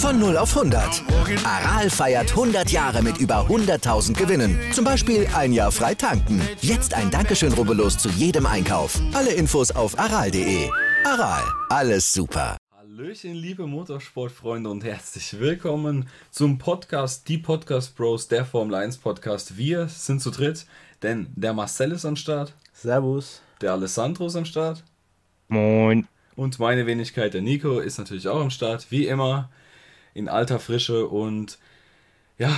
Von 0 auf 100. Aral feiert 100 Jahre mit über 100.000 Gewinnen. Zum Beispiel ein Jahr frei tanken. Jetzt ein Dankeschön, rubbellos zu jedem Einkauf. Alle Infos auf aral.de. Aral, alles super. Hallöchen, liebe Motorsportfreunde und herzlich willkommen zum Podcast Die Podcast Bros, der Formel 1 Podcast. Wir sind zu dritt, denn der Marcel ist am Start. Servus. Der Alessandro ist am Start. Moin. Und meine Wenigkeit, der Nico, ist natürlich auch am Start. Wie immer in alter Frische und ja,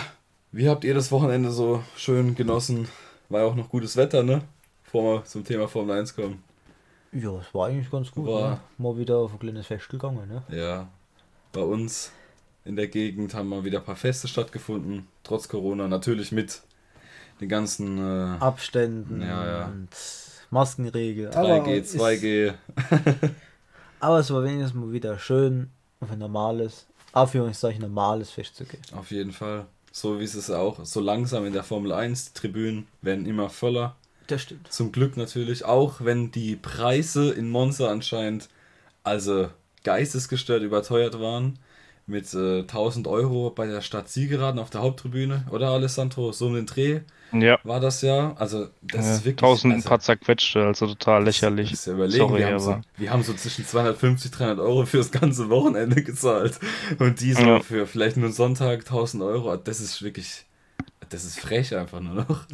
wie habt ihr das Wochenende so schön genossen? War ja auch noch gutes Wetter, ne? Bevor wir zum Thema Formel 1 kommen. Ja, es war eigentlich ganz gut. War- Ne? Mal wieder auf ein kleines Fest gegangen. Ne? Ja, bei uns in der Gegend haben mal wieder ein paar Feste stattgefunden, trotz Corona. Natürlich mit den ganzen äh, Abständen Ja, ja. und Maskenregel. 3G, es- 2G. Aber es war wenigstens mal wieder schön, auf ein normales, Anführungszeichen normales Fest zu gehen. Auf jeden Fall. So wie es ist auch. So langsam in der Formel 1. Die Tribünen werden immer voller. Das stimmt. Zum Glück natürlich. Auch wenn die Preise in Monza anscheinend also geistesgestört überteuert waren. Mit äh, 1000 Euro bei der Stadt Siegeraden auf der Haupttribüne. Oder Alessandro? So um den Dreh Ja, war das ja. Also das äh, ist wirklich... 1000 also, paar zerquetschte, also total lächerlich. Das ist ja überlegen, Sorry, wir, haben so, wir haben so zwischen 250, 300 Euro für das ganze Wochenende gezahlt. Und die so Ja. für vielleicht nur einen Sonntag 1000 Euro. Das ist wirklich, das ist frech einfach nur noch.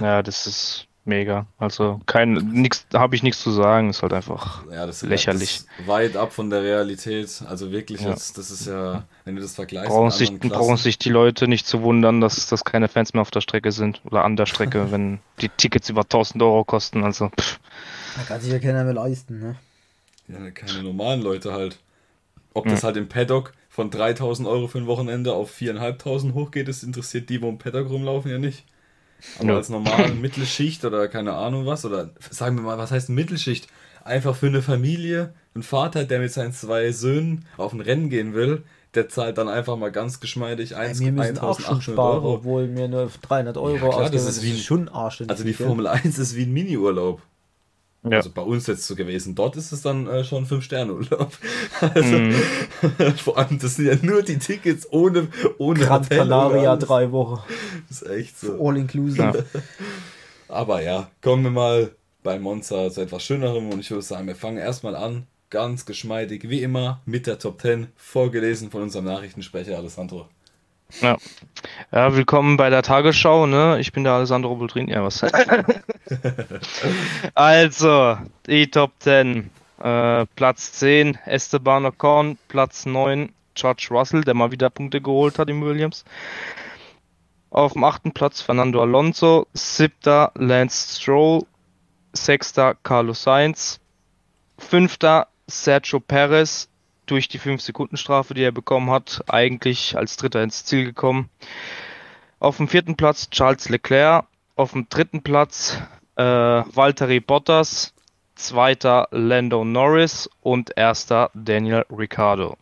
ja, das ist mega. Also kein nix, habe ich nichts zu sagen, ist halt einfach Ja, das lächerlich. Das ist weit ab von der Realität. Also wirklich, Ja. jetzt, das ist ja, wenn du das vergleichst Brauchen sich, brauchen sich die Leute nicht zu wundern, dass, dass keine Fans mehr auf der Strecke sind oder an der Strecke, wenn die Tickets über 1000 Euro kosten. Also, pff, Da kann sich ja keiner mehr leisten. Ne? ja, keine normalen Leute halt. Ob Ja. das halt im Paddock von 3000 Euro für ein Wochenende auf 4500 hochgeht, das interessiert die, wo im Paddock rumlaufen, ja nicht. Aber Ja. als normale Mittelschicht oder keine Ahnung was, oder sagen wir mal, was heißt Mittelschicht? Einfach für eine Familie, ein Vater, der mit seinen zwei Söhnen auf ein Rennen gehen will, der zahlt dann einfach mal ganz geschmeidig 1, wir müssen auch schon 1800 sparen, Euro. obwohl wir nur 300 Euro Ja, klar, das ist wie ein- schon anständig. Also die Formel 1 ist wie ein Mini-Urlaub. Ja. Also bei uns jetzt so gewesen. Dort ist es dann äh, schon 5-Sterne-Urlaub. Also, Mhm. vor allem, das sind ja nur die Tickets ohne, ohne Gran Hotel Canaria drei Wochen. Das ist echt so. All inclusive. Ja. Aber ja, kommen wir mal bei Monza zu etwas Schönerem und ich würde sagen, wir fangen erstmal an, ganz geschmeidig, wie immer, mit der Top 10, vorgelesen von unserem Nachrichtensprecher Alessandro. Ja. ja, willkommen bei der Tagesschau, ne? Ich bin der Alessandro Bultrin. Ja, was? also, die Top 10. Äh, Platz 10, Esteban Ocon. Platz 9, George Russell, der mal wieder Punkte geholt hat im Williams. Auf dem achten Platz Fernando Alonso. Siebter, Lance Stroll. Sechster, Carlos Sainz. Fünfter, Sergio Perez durch die 5-Sekunden-Strafe, die er bekommen hat, eigentlich als Dritter ins Ziel gekommen. Auf dem vierten Platz Charles Leclerc, auf dem dritten Platz äh, Valtteri Bottas, zweiter Lando Norris und erster Daniel Ricciardo.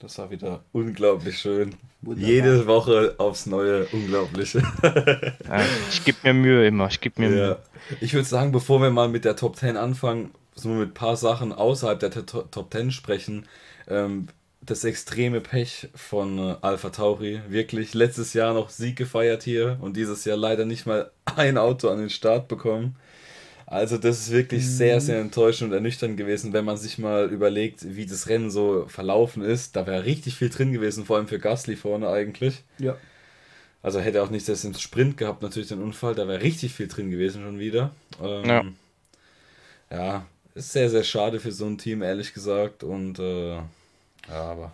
Das war wieder unglaublich schön. Wunderbar. Jede Woche aufs Neue unglaubliche. Ja, ich gebe mir Mühe immer, ich gebe mir Ja. Mühe. Ich würde sagen, bevor wir mal mit der Top 10 anfangen, so mit ein paar Sachen außerhalb der To- Top 10 sprechen. Ähm, das extreme Pech von äh, Alpha Tauri. Wirklich letztes Jahr noch Sieg gefeiert hier und dieses Jahr leider nicht mal ein Auto an den Start bekommen. Also das ist wirklich sehr, sehr enttäuschend und ernüchternd gewesen, wenn man sich mal überlegt, wie das Rennen so verlaufen ist. Da wäre richtig viel drin gewesen, vor allem für Gasly vorne eigentlich. Ja. Also hätte er auch nicht das im Sprint gehabt, natürlich den Unfall, da wäre richtig viel drin gewesen schon wieder. Ähm, Ja. ja, ist sehr, sehr schade für so ein Team, ehrlich gesagt. Und äh, ja, aber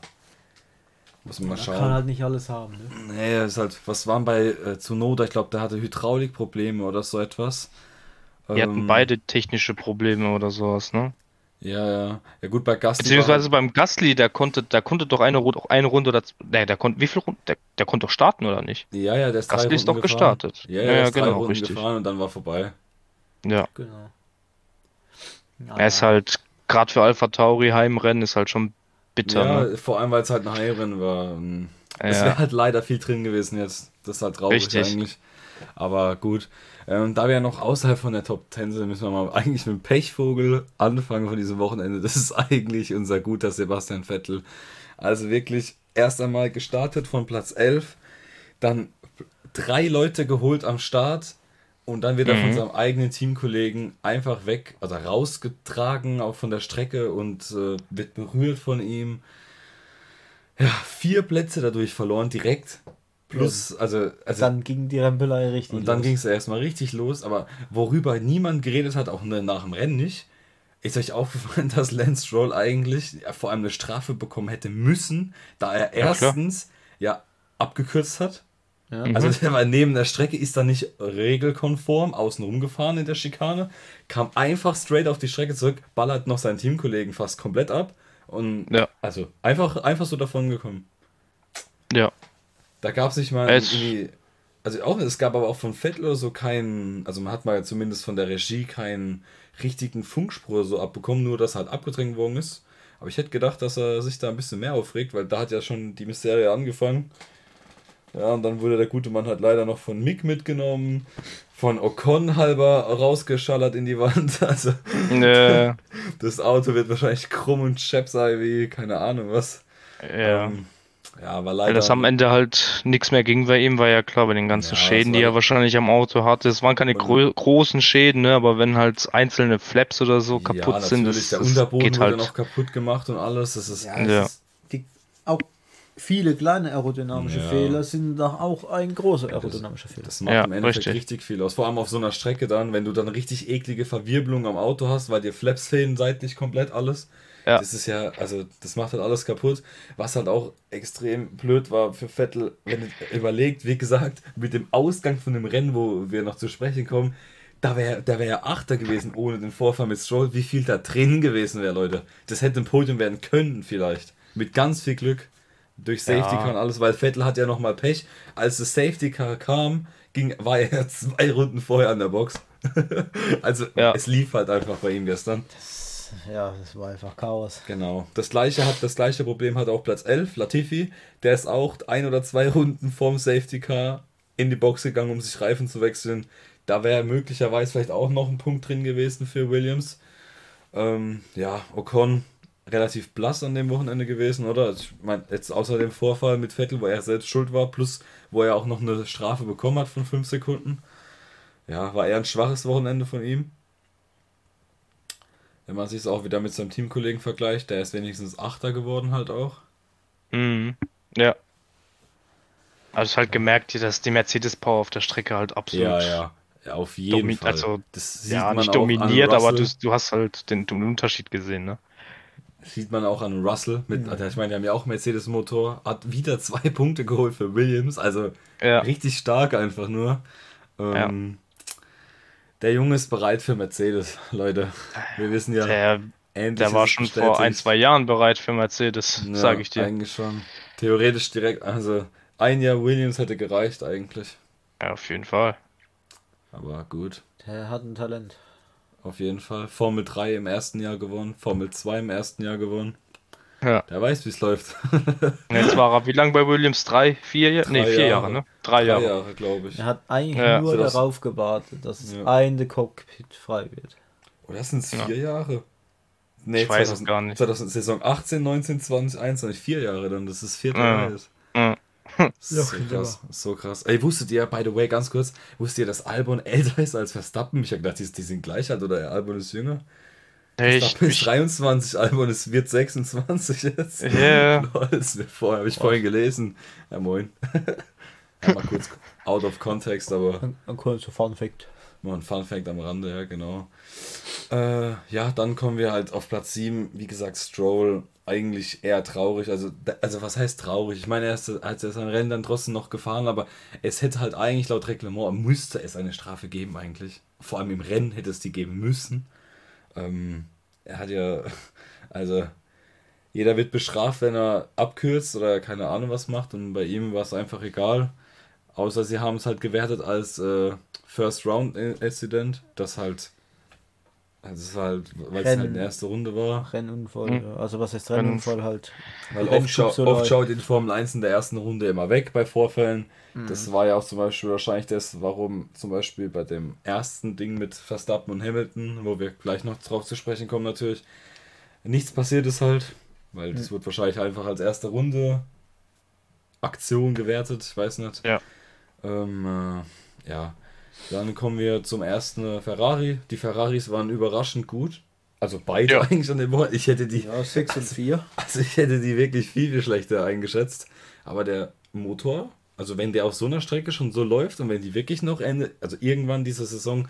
muss man mal Man schauen. kann halt nicht alles haben. Ne? Nee, ist halt, was waren bei äh, Tsunoda? Ich glaube, der hatte Hydraulikprobleme oder so etwas. Die hatten Ähm, beide technische Probleme oder sowas, ne? Ja, ja. Ja gut, bei Gasly. Beziehungsweise beim Gasly, der konnte, der konnte doch eine, Runde- eine Runde oder nee, der konnte, wie viel Runden? Der, der konnte doch starten, oder nicht? Ja, ja, der ist drei Gasly ist doch gefahren. gestartet. Ja, ja, Ja, der ja, ist drei genau, Runden richtig. gefahren und dann war vorbei. Ja. Genau. Er ist halt, gerade für Alpha Tauri Heimrennen ist halt schon bitter. Ja, ne? vor allem, weil es halt ein Heimrennen war. Und Es Ja. wäre halt leider viel drin gewesen jetzt. Das ist halt traurig Richtig. eigentlich. Aber gut. Ähm, da wir ja noch außerhalb von der Top 10 sind, müssen wir mal eigentlich mit dem Pechvogel anfangen von diesem Wochenende. Das ist eigentlich unser guter Sebastian Vettel. Also wirklich erst einmal gestartet von Platz 11, dann drei Leute geholt am Start und dann wird er von Mhm. seinem eigenen Teamkollegen einfach weg, also rausgetragen, auch von der Strecke und äh, wird berührt von ihm. Ja, vier Plätze dadurch verloren, direkt. Plus, also, also Dann ging die Rempelei richtig. und dann ging es erstmal richtig los, aber worüber niemand geredet hat, auch nach dem Rennen nicht, ist euch aufgefallen, dass Lance Stroll eigentlich ja, vor allem eine Strafe bekommen hätte müssen, da er Ja, erstens ja abgekürzt hat. Ja. Also der war neben der Strecke, ist da nicht regelkonform außen rumgefahren in der Schikane, kam einfach straight auf die Strecke zurück, ballert noch seinen Teamkollegen fast komplett ab und Ja. also einfach, einfach so davon gekommen. Ja. Da gab es nicht mal Es- irgendwie. Also auch, es gab aber auch von Vettel oder so keinen, also man hat mal zumindest von der Regie keinen richtigen Funkspur so abbekommen, nur dass halt abgedrängt worden ist. Aber ich hätte gedacht, dass er sich da ein bisschen mehr aufregt, weil da hat ja schon die Mysterie angefangen. Ja, und dann wurde der gute Mann halt leider noch von Mick mitgenommen, von Ocon halber rausgeschallert in die Wand. Also Äh, das Auto wird wahrscheinlich krumm und schepp sein wie, keine Ahnung was. ja. Ähm, ja, war Weil leider. das am Ende halt nichts mehr ging bei ihm, war ja klar, bei den ganzen Ja, Schäden, das die er wahrscheinlich am Auto hatte. Es waren keine grö großen Schäden, ne? aber wenn halt einzelne Flaps oder so kaputt sind, natürlich, das, der das Unterboden geht wurde halt. noch kaputt gemacht und alles. Das ist, Ja, Ja. es Ist die, auch viele kleine aerodynamische Ja. Fehler sind doch auch ein großer aerodynamischer Fehler. das macht Ja, im Endeffekt richtig. richtig. viel aus. Vor allem auf so einer Strecke dann, wenn du dann richtig eklige Verwirbelung am Auto hast, weil dir Flaps fehlen seitlich komplett alles. Ja. Das ist ja, also das macht halt alles kaputt. Was halt auch extrem blöd war für Vettel, wenn ihr überlegt, wie gesagt, mit dem Ausgang von dem Rennen, wo wir noch zu sprechen kommen, da wäre da wär er Achter gewesen ohne den Vorfall mit Stroll, wie viel da drin gewesen wäre, Leute. Das hätte ein Podium werden können vielleicht. Mit ganz viel Glück. Durch Safety Ja. Car und alles, weil Vettel hat ja nochmal Pech. Als das Safety Car kam, ging, war er zwei Runden vorher an der Box. also Ja. es lief halt einfach bei ihm gestern. Ja, das war einfach Chaos. Genau. Das gleiche hat das gleiche Problem hat auch Platz 11, Latifi. Der ist auch ein oder zwei Runden vorm Safety Car in die Box gegangen, um sich Reifen zu wechseln. Da wäre möglicherweise vielleicht auch noch ein Punkt drin gewesen für Williams. Ähm, ja, Ocon relativ blass an dem Wochenende gewesen, oder? Also ich meine, jetzt außer dem Vorfall mit Vettel, wo er selbst schuld war, plus wo er auch noch eine Strafe bekommen hat von 5 Sekunden. Ja, war eher ein schwaches Wochenende von ihm. Wenn man sich es auch wieder mit seinem Teamkollegen vergleicht, der ist wenigstens Achter geworden halt auch. Mhm. Ja. Also ich halt gemerkt, dass die Mercedes Power auf der Strecke halt absolut Ja, ja. Ja, auf jeden Fall. also das sieht ja, man nicht dominiert, aber du, du hast halt den, den Unterschied gesehen, ne? Sieht man auch an Russell. Mit, also ich meine, die haben ja auch Mercedes-Motor. Hat wieder zwei Punkte geholt für Williams. Also Ja. richtig stark einfach nur. Ähm, Der Junge ist bereit für Mercedes, Leute. Wir wissen ja, Der, endlich der war schon vor bestätigt. ein, zwei Jahren bereit für Mercedes, Ja, sage ich dir. Eigentlich schon. Theoretisch direkt, also ein Jahr Williams hätte gereicht eigentlich. Ja, auf jeden Fall. Aber gut. Der hat ein Talent. Auf jeden Fall. Formel 3 im ersten Jahr gewonnen, Formel 2 im ersten Jahr gewonnen. Ja. Der weiß, wie es läuft. Jetzt war er wie lange bei Williams? Drei, vier Jahre? Nee, Drei vier Jahre. Jahre, ne? Drei Drei Jahre. Jahre, glaube ich. Er hat eigentlich Ja. nur So das- darauf gewartet, dass Ja. ein der Cockpit frei wird. Oder sind es Ja. vier Jahre? Nee, Ich weiß es gar nicht. 2000, Saison 18, 19, 20, 21, vier Jahre dann. Das ist vierte Ja. Jahr jetzt. Ja. So krass, so krass. Ey, wusstet ihr, by the way, ganz kurz, wusstet ihr, dass Albon älter ist als Verstappen? Ich hab gedacht, die, die sind gleich alt oder Albon ist jünger. Ich, Verstappen ist ich, 23, Albon ist, wird 26 jetzt. Ja. Lol, das vorher, habe ich vorhin gelesen. Ja, moin. ja, mal kurz out of context, aber Ein, ein kurzer Fun Fact. Mal ein Fun Fact am Rande, ja, genau. Äh, ja, dann kommen wir halt auf Platz 7. Wie gesagt, Stroll eigentlich eher traurig. Also, also was heißt traurig? Ich meine, er hat sein Rennen dann trotzdem noch gefahren, aber es hätte halt eigentlich laut Reglement, müsste es eine Strafe geben eigentlich. Vor allem im Rennen hätte es die geben müssen. Ähm, er hat ja, also jeder wird bestraft, wenn er abkürzt oder keine Ahnung was macht und bei ihm war es einfach egal. Außer sie haben es halt gewertet als äh, First Round Incident, das halt, also es war halt, weil es halt eine erste Runde war. Rennunfall, mhm. ja. also was heißt Rennunfall halt? Weil oft, schau, oft schaut in Formel 1 in der ersten Runde immer weg bei Vorfällen. Mhm. Das war ja auch zum Beispiel wahrscheinlich das, warum zum Beispiel bei dem ersten Ding mit Verstappen und Hamilton, wo wir gleich noch drauf zu sprechen kommen natürlich, nichts passiert ist halt. Weil das wird wahrscheinlich einfach als erste Runde Aktion gewertet, ich weiß nicht. Ja. Ähm, äh, ja. Dann kommen wir zum ersten Ferrari. Die Ferraris waren überraschend gut. Also beide ja. eigentlich an dem Wort. Ich hätte die. Ja, 6 und 4. Also ich hätte die wirklich viel, viel schlechter eingeschätzt. Aber der Motor, also wenn der auf so einer Strecke schon so läuft und wenn die wirklich noch Ende, also irgendwann diese Saison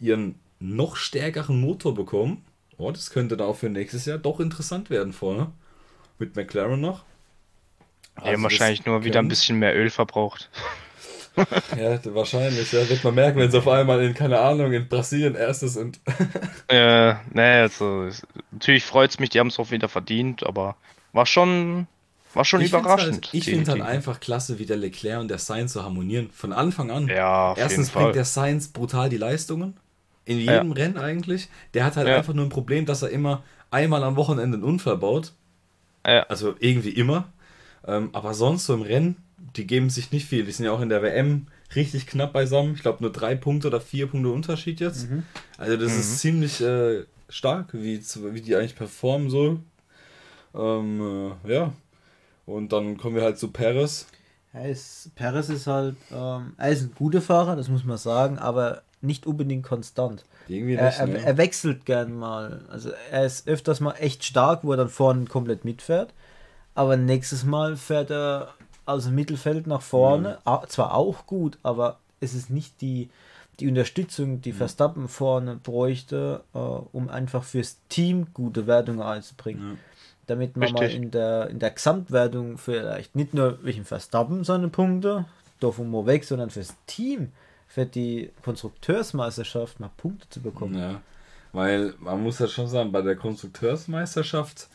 ihren noch stärkeren Motor bekommen, oh, das könnte da auch für nächstes Jahr doch interessant werden vorne mit McLaren noch. Also ja, wahrscheinlich nur wieder ein bisschen mehr Öl verbraucht. ja, wahrscheinlich. Ja, wird man merken, wenn es auf einmal in, keine Ahnung, in Brasilien erstes und. äh, nee, also, natürlich freut es mich, die haben es auch wieder verdient, aber war schon, war schon ich überraschend. Halt, ich finde halt einfach klasse, wie der Leclerc und der Sainz so harmonieren. Von Anfang an. Ja, Erstens bringt der Sainz brutal die Leistungen. In jedem ja. Rennen eigentlich. Der hat halt ja. einfach nur ein Problem, dass er immer einmal am Wochenende einen Unfall baut. Ja. Also irgendwie immer. Ähm, aber sonst so im Rennen, die geben sich nicht viel. Die sind ja auch in der WM richtig knapp beisammen. Ich glaube nur drei Punkte oder vier Punkte Unterschied jetzt. Mhm. Also das mhm. ist ziemlich äh, stark, wie, wie die eigentlich performen so. Ähm, äh, ja. Und dann kommen wir halt zu Perez. Er ist, Perez ist halt, ähm, er ist ein guter Fahrer, das muss man sagen, aber nicht unbedingt konstant. Irgendwie nicht, er, er, er, wechselt gern mal. Also er ist öfters mal echt stark, wo er dann vorne komplett mitfährt. Aber nächstes Mal fährt er aus dem Mittelfeld nach vorne. Mhm. Zwar auch gut, aber es ist nicht die, die Unterstützung, die mhm. Verstappen vorne bräuchte, äh, um einfach fürs Team gute Wertungen einzubringen. Mhm. Damit man Richtig. mal in der, in der Gesamtwertung vielleicht nicht nur welchen Verstappen seine Punkte, davon mal weg, sondern fürs Team für die Konstrukteursmeisterschaft mal Punkte zu bekommen. Ja, weil man muss ja schon sagen, bei der Konstrukteursmeisterschaft,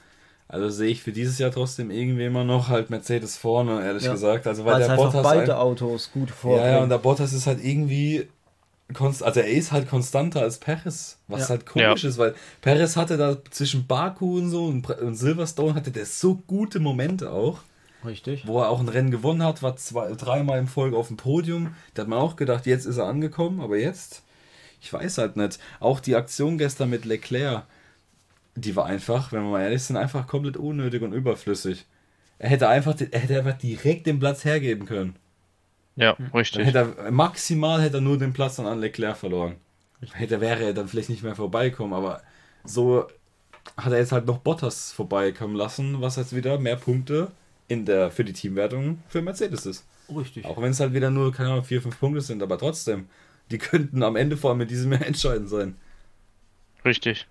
also sehe ich für dieses Jahr trotzdem irgendwie immer noch halt Mercedes vorne, ehrlich ja. gesagt. Also weil, weil der Bottas beide ein, Autos gut vor. Ja, ja, und der Bottas ist halt irgendwie also er ist halt konstanter als Perez, was ja. halt komisch ja. ist, weil Perez hatte da zwischen Baku und so und, und Silverstone hatte der so gute Momente auch. Richtig. Wo er auch ein Rennen gewonnen hat, war zwei, dreimal in Folge auf dem Podium. Da hat man auch gedacht, jetzt ist er angekommen, aber jetzt, ich weiß halt nicht. Auch die Aktion gestern mit Leclerc, die war einfach, wenn wir mal ehrlich sind, einfach komplett unnötig und überflüssig. Er hätte einfach, er hätte einfach direkt den Platz hergeben können. Ja, richtig. Hätte er, maximal hätte er nur den Platz dann an Leclerc verloren. Hätte, wäre er dann vielleicht nicht mehr vorbeikommen, aber so hat er jetzt halt noch Bottas vorbeikommen lassen, was jetzt wieder mehr Punkte in der, für die Teamwertung für Mercedes ist. Richtig. Auch wenn es halt wieder nur, keine Ahnung, 4, 5 Punkte sind, aber trotzdem, die könnten am Ende vor allem mit diesem Jahr entscheidend sein. Richtig.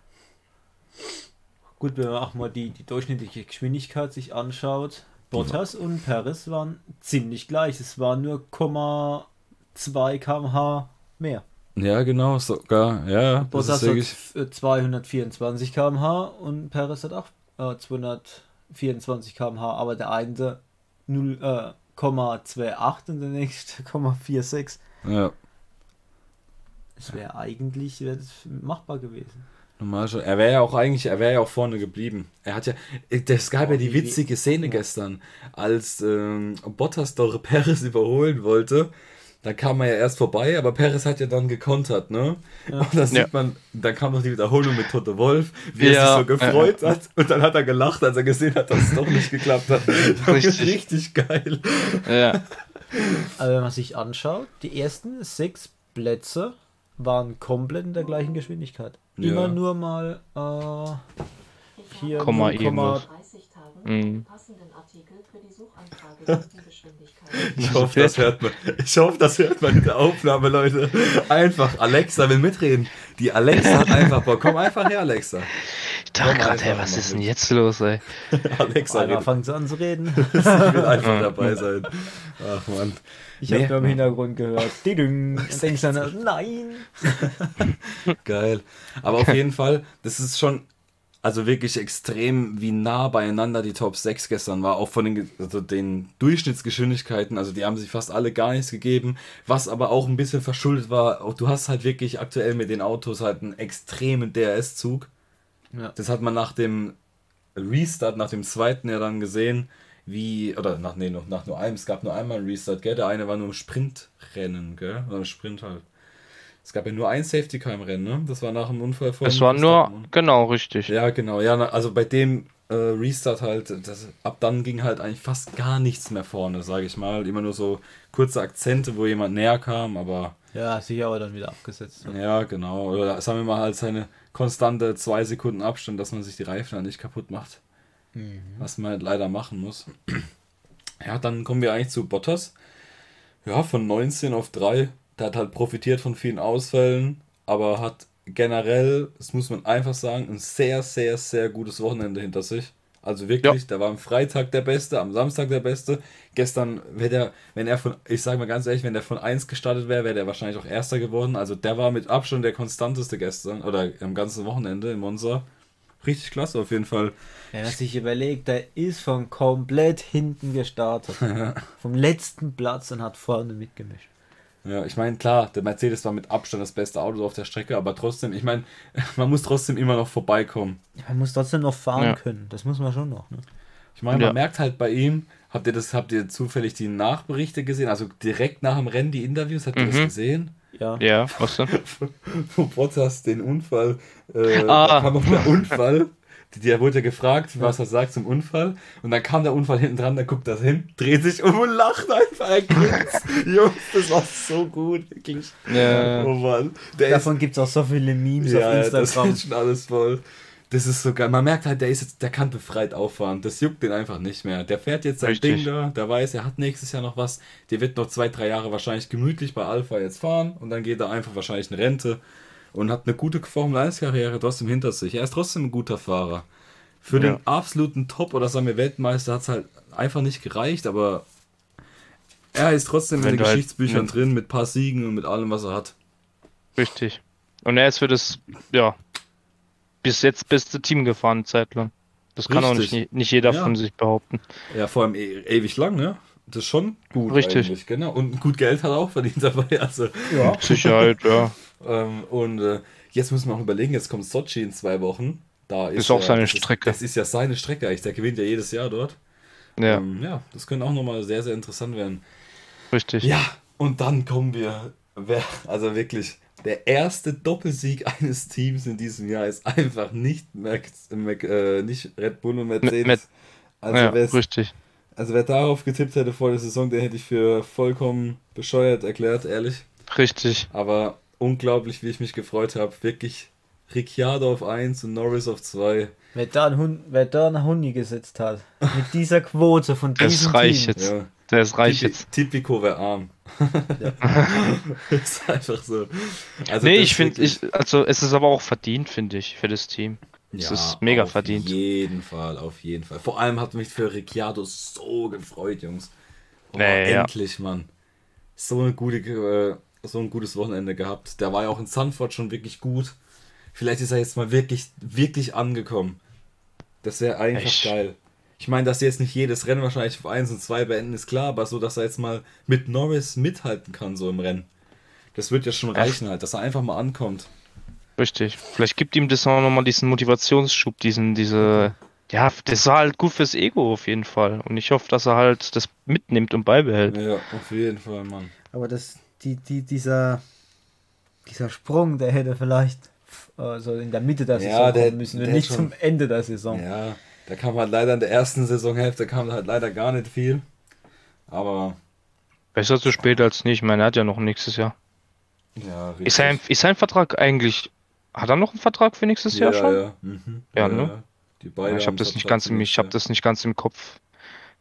Gut, wenn man auch mal die, die durchschnittliche Geschwindigkeit sich anschaut, Bottas ja. und Perez waren ziemlich gleich. Es waren nur 0,2 km/h mehr. Ja, genau, sogar, ja. Bottas hat 224 km/h und Perez hat auch äh, 200 24 km/h, aber der eine 0,28 äh, und der nächste 0,46. Ja. Es wäre eigentlich wär machbar gewesen. Normal schon. Er wäre ja auch eigentlich, er wäre ja auch vorne geblieben. Er hat ja, es gab oh, ja die witzige Szene ja. gestern, als ähm, Bottas Dore Perez überholen wollte da kam er ja erst vorbei, aber Perez hat ja dann gekontert, ne? Ja. Und da sieht ja. man, dann kam noch die Wiederholung mit Tote Wolf, wie ja. er sich so gefreut hat und dann hat er gelacht, als er gesehen hat, dass es doch nicht geklappt hat. Das richtig. richtig geil. Ja. Aber wenn man sich anschaut, die ersten sechs Plätze waren komplett in der gleichen Geschwindigkeit. Immer nur mal äh, hier Komma, Komma Mhm. Ich hoffe, das hört man. Ich hoffe, das hört man in der Aufnahme, Leute. Einfach, Alexa will mitreden. Die Alexa hat einfach Bock. Komm einfach her, Alexa. Ich dachte gerade, hey, was ist denn jetzt los, ey? Alexa Einer fängt so an zu reden. ich will einfach dabei sein. Ach, Mann. Ich nee. habe nur im Hintergrund gehört. Didung. Und denkst dann, nein. Geil. Aber auf jeden Fall, das ist schon also wirklich extrem, wie nah beieinander die Top 6 gestern war, auch von den, also den Durchschnittsgeschwindigkeiten, also die haben sich fast alle gar nichts gegeben, was aber auch ein bisschen verschuldet war, du hast halt wirklich aktuell mit den Autos halt einen extremen DRS-Zug. Ja. Das hat man nach dem Restart, nach dem zweiten ja dann gesehen, wie, oder nach, nee, noch, nach nur einem, es gab nur einmal einen Restart, gell? Der eine war nur im Sprintrennen, gell? Oder im Sprint halt. Es gab ja nur ein Safety Car im Rennen, ne? Das war nach dem Unfall von. Es war nur, genau, richtig. Ja, genau. Ja, also bei dem äh, Restart halt, das, ab dann ging halt eigentlich fast gar nichts mehr vorne, sage ich mal. Immer nur so kurze Akzente, wo jemand näher kam, aber. Ja, sicher aber dann wieder abgesetzt. Wird. Ja, genau. Oder sagen wir mal halt seine konstante zwei Sekunden Abstand, dass man sich die Reifen dann nicht kaputt macht. Mhm. Was man halt leider machen muss. Ja, dann kommen wir eigentlich zu Bottas. Ja, von 19 auf 3. Der hat halt profitiert von vielen Ausfällen, aber hat generell, das muss man einfach sagen, ein sehr, sehr, sehr gutes Wochenende hinter sich. Also wirklich, ja. der war am Freitag der Beste, am Samstag der Beste. Gestern wäre der, wenn er von, ich sage mal ganz ehrlich, wenn der von 1 gestartet wäre, wäre der wahrscheinlich auch Erster geworden. Also der war mit Abstand der konstanteste gestern oder am ganzen Wochenende in Monza. Richtig klasse auf jeden Fall. Wenn man sich überlegt, der ist von komplett hinten gestartet. Vom letzten Platz und hat vorne mitgemischt. Ja, ich meine, klar, der Mercedes war mit Abstand das beste Auto auf der Strecke, aber trotzdem, ich meine, man muss trotzdem immer noch vorbeikommen. man muss trotzdem noch fahren ja. können. Das muss man schon noch. Ne? Ich meine, man ja. merkt halt bei ihm, habt ihr das, habt ihr zufällig die Nachberichte gesehen? Also direkt nach dem Rennen die Interviews, habt ihr mhm. das gesehen? Ja. Ja, was denn? Wo Bottas den Unfall, äh, ah. da kam auch der Unfall der wurde ja gefragt, was er sagt zum Unfall. Und dann kam der Unfall hinten dran, dann guckt er hin, dreht sich um und lacht einfach. Er Jungs, das war so gut, wirklich. Ja. Oh Mann. Der Davon gibt es auch so viele Memes ja, auf Instagram. Das ist schon alles voll. Das ist so geil. Man merkt halt, der ist jetzt, der kann befreit auffahren. Das juckt den einfach nicht mehr. Der fährt jetzt sein Richtig. Ding da, der weiß, er hat nächstes Jahr noch was. Der wird noch zwei, drei Jahre wahrscheinlich gemütlich bei Alpha jetzt fahren und dann geht er einfach wahrscheinlich in Rente und hat eine gute Formel 1-Karriere trotzdem hinter sich. Er ist trotzdem ein guter Fahrer. Für ja. den absoluten Top oder sagen wir Weltmeister hat es halt einfach nicht gereicht, aber er ist trotzdem Wenn in den halt Geschichtsbüchern halt, drin mit ein paar Siegen und mit allem, was er hat. Richtig. Und er ist für das, ja, bis jetzt beste Team gefahren, zeitlang. Das kann Richtig. auch nicht, nicht jeder ja. von sich behaupten. Ja, vor allem e ewig lang, ne? Das ist schon gut. Richtig. Genau. Und gut Geld hat er auch verdient dabei. Also. Ja. Sicherheit, ja. ähm, und äh, jetzt müssen wir auch überlegen, jetzt kommt Sochi in zwei Wochen. Da ist, ist auch ja, seine Strecke. Ist, das ist ja seine Strecke eigentlich. Der gewinnt ja jedes Jahr dort. Ja. Ähm, ja, das könnte auch nochmal sehr, sehr interessant werden. Richtig. Ja, und dann kommen wir, also wirklich, der erste Doppelsieg eines Teams in diesem Jahr ist einfach nicht, Mac, Mac, äh, nicht Red Bull und Mercedes. Mit, also ja, richtig. Also wer darauf getippt hätte vor der Saison, den hätte ich für vollkommen bescheuert erklärt, ehrlich. Richtig. Aber unglaublich, wie ich mich gefreut habe. Wirklich Ricciardo auf 1 und Norris auf 2. Wer da, einen Hund, wer da einen Huni gesetzt hat, mit dieser Quote von diesem Das reicht Team. jetzt. Ja. Der ist reich Tipi, jetzt. Typico wäre arm. Ja. ist einfach so. Also nee, ich finde, ich, also es ist aber auch verdient, finde ich, für das Team. Es ja, ist mega auf verdient. Auf jeden Fall, auf jeden Fall. Vor allem hat mich für Ricciardo so gefreut, Jungs. Oh, nee, endlich, ja. Mann. So, eine gute, äh, so ein gutes Wochenende gehabt. Der war ja auch in Sanford schon wirklich gut. Vielleicht ist er jetzt mal wirklich, wirklich angekommen. Das wäre einfach Echt? geil. Ich meine, dass er jetzt nicht jedes Rennen wahrscheinlich auf 1 und 2 beenden, ist klar, aber so, dass er jetzt mal mit Norris mithalten kann, so im Rennen. Das wird ja schon reichen halt, dass er einfach mal ankommt. Richtig. Vielleicht gibt ihm das auch nochmal diesen Motivationsschub, diesen, diese, ja, das war halt gut fürs Ego auf jeden Fall. Und ich hoffe, dass er halt das mitnimmt und beibehält. Ja, auf jeden Fall, Mann. Aber das, die, die, dieser, dieser Sprung, der hätte vielleicht also in der Mitte der Saison ja, der, müssen wir nicht schon, zum Ende der Saison. Ja, da kam halt leider in der ersten Saisonhälfte kam halt leider gar nicht viel. Aber. Besser zu spät als nicht. Ich meine, er hat ja noch nächstes Jahr. Ja, richtig. Ist sein, ist sein Vertrag eigentlich. Hat er noch einen Vertrag für nächstes ja, Jahr schon? Ja, mhm. ja, ja ne? Die beiden ich habe das nicht ganz im, ich habe das nicht ganz im Kopf.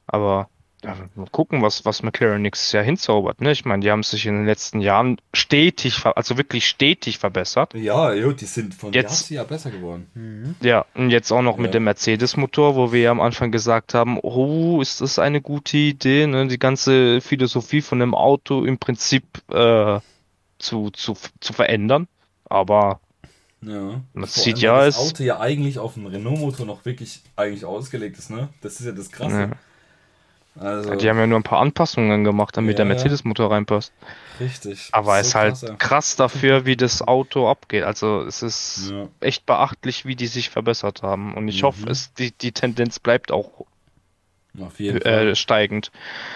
Aber ja, mal gucken, was, was McLaren nächstes Jahr hinzaubert. Ne? Ich meine, die haben sich in den letzten Jahren stetig, also wirklich stetig verbessert. Ja, jo, die sind von jetzt, Jahr besser geworden. Mhm. Ja, und jetzt auch noch ja. mit dem Mercedes-Motor, wo wir ja am Anfang gesagt haben, oh, ist das eine gute Idee, ne? die ganze Philosophie von dem Auto im Prinzip äh, zu, zu, zu verändern. Aber Ja. Man Vor sieht allem, ja, das es- Auto ja eigentlich auf einen Renault-Motor noch wirklich eigentlich ausgelegt ist, ne? Das ist ja das Krasse. Also, Die haben ja nur ein paar Anpassungen gemacht, damit Ja, der ja. Mercedes-Motor reinpasst. richtig. Aber So es ist halt krass, ja. krass dafür, wie das Auto abgeht. Also es ist Ja. echt beachtlich, wie die sich verbessert haben. Und ich Mhm. hoffe, es, die, die Tendenz bleibt auch Auf jeden Fall. äh, steigend.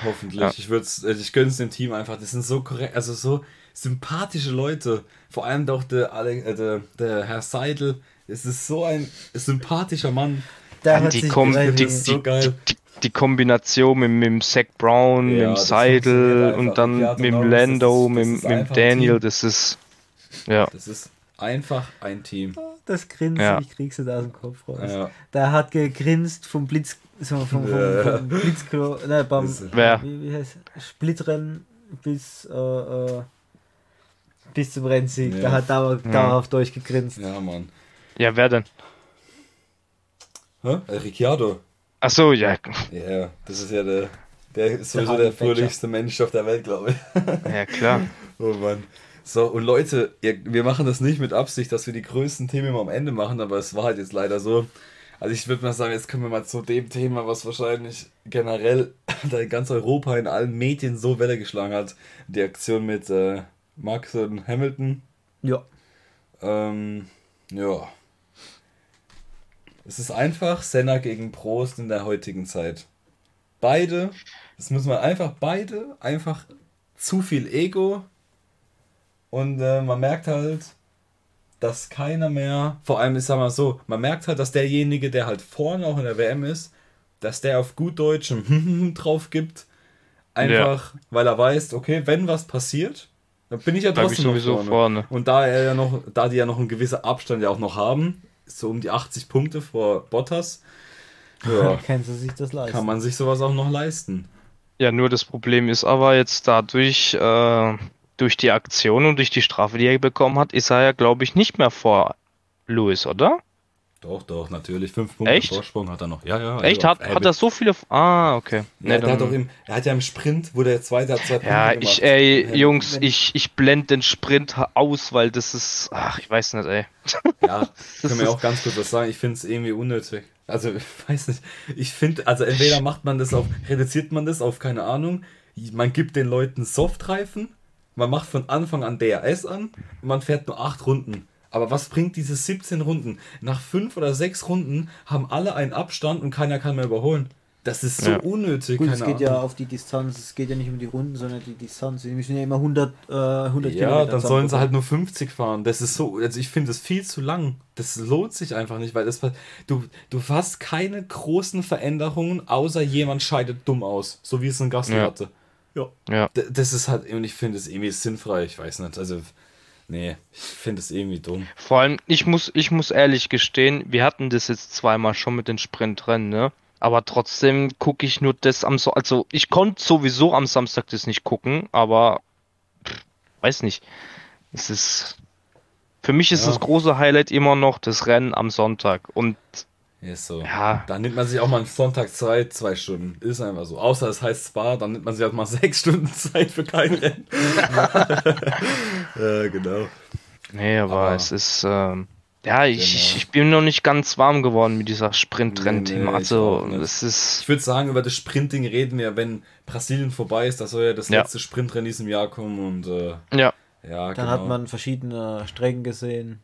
Hoffentlich. Ja. Ich würd's, äh, ich gönn's dem Team einfach. Das sind so korrekt, also so sympathische Leute. Vor allem doch der, Ale, äh, der, der Herr Seidel. Es ist so ein sympathischer Mann. Der hat Die, sich Kom die, ist so die, geil. die, die Kombination mit, mit dem Zach Brown, Ja, mit dem Seidel und dann mit dem Norris, das Lando, ist- mit, das dem- ist mit dem Daniel, das ist ja. Das ist einfach ein Team. Das Grinsen, Ja. ich krieg's nicht aus dem Kopf raus. Ja. Der hat gegrinst vom Blitz, so vom, vom, vom Blitzklo, ne, beim, Wer? wie, wie heißt Splitrennen bis, äh, äh, bis zum Rennsieg. Ja. Der hat dauer, dauerhaft durchgegrinst. Ja, Mann. Ja, wer denn? Hä? Ricciardo. Ach so, ja. Ja, das ist ja der. Der ist sowieso der Badger. fröhlichste Mensch auf der Welt, glaube ich. Ja, klar. Oh Mann. So, und Leute, ihr, wir machen das nicht mit Absicht, dass wir die größten Themen immer am Ende machen, aber es war halt jetzt leider so. Also ich würde mal sagen, jetzt kommen wir mal zu dem Thema, was wahrscheinlich generell da in ganz Europa in allen Medien so Welle geschlagen hat. Die Aktion mit äh, Max und Hamilton. Ja. Ähm, ja. Es ist einfach Senna gegen Prost in der heutigen Zeit. Beide, das müssen wir einfach beide, einfach zu viel Ego. Und äh, man merkt halt, dass keiner mehr, vor allem ich sag mal so, man merkt halt, dass derjenige, der halt vorne auch in der WM ist, dass der auf gut Deutsch drauf gibt. Einfach, weil er weiß, okay, wenn was passiert, dann bin ich ja ich trotzdem noch sowieso vorne. vorne. Und da er ja noch, da die ja noch einen gewissen Abstand ja auch noch haben, so um die 80 Punkte vor Bottas, ja, leisten? kann man sich sowas auch noch leisten. Ja, nur das Problem ist aber jetzt dadurch, äh, durch die Aktion und durch die Strafe, die er bekommen hat, ist er ja, glaube ich, nicht mehr vor Lewis, oder? Doch, doch, natürlich. Fünf Punkte Echt? Vorsprung hat er noch. Ja, ja. Echt? also, Hat, hat er so viele. Ah, okay. Ja, Nee, hat dann- doch im, er hat ja im Sprint, wo der zweite hat zwei Punkte ja, gemacht. ich, ey, Ja, Jungs, ich, ich blende den Sprint aus, weil das ist. Ach, ich weiß nicht, ey. Ja, können wir auch ganz kurz was sagen. Ich finde es irgendwie unnötig. Also, ich weiß nicht. Ich finde, also entweder macht man das auf, reduziert man das auf, keine Ahnung, man gibt den Leuten Softreifen, man macht von Anfang an DRS an und man fährt nur acht Runden. Aber was bringt diese 17 Runden? Nach fünf oder sechs Runden haben alle einen Abstand und keiner kann mehr überholen. Das ist so Ja. unnötig. Gut, keine es geht Ahnung. ja auf die Distanz, es geht ja nicht um die Runden, sondern die Distanz. Die müssen ja immer 100, äh, 100 Ja, Kilometer dann sollen sie halt nur 50 fahren. Das ist so, also ich finde das viel zu lang. Das lohnt sich einfach nicht, weil das du du hast keine großen Veränderungen, außer jemand scheidet dumm aus, so wie es ein Gasly Ja. hatte. Ja. Ja. Das ist halt, und ich finde es irgendwie sinnfrei, ich weiß nicht, also nee, ich finde es irgendwie dumm. Vor allem, ich muss, ich muss ehrlich gestehen, wir hatten das jetzt zweimal schon mit den Sprintrennen, ne? Aber trotzdem gucke ich nur das am so, also ich konnte sowieso am Samstag das nicht gucken, aber pff, weiß nicht. Es ist für mich ist Ja. das große Highlight immer noch das Rennen am Sonntag und ist so. Ja. Da nimmt man sich auch mal einen Sonntag Zeit, zwei Stunden. Ist einfach so. Außer es heißt Spa, dann nimmt man sich auch mal sechs Stunden Zeit für kein Rennen. ja, genau. nee, aber, Aber- es ist ähm, ja, ich, Genau. ich, bin noch nicht ganz warm geworden mit dieser Sprintrennen-Thema. Nee, nee, ich also es ist Ich würde sagen, über das Sprinting reden wir, wenn Brasilien vorbei ist. Das soll ja das Ja. letzte Sprintrennen in diesem Jahr kommen. Und äh, ja, ja, Dann genau. hat man verschiedene Strecken gesehen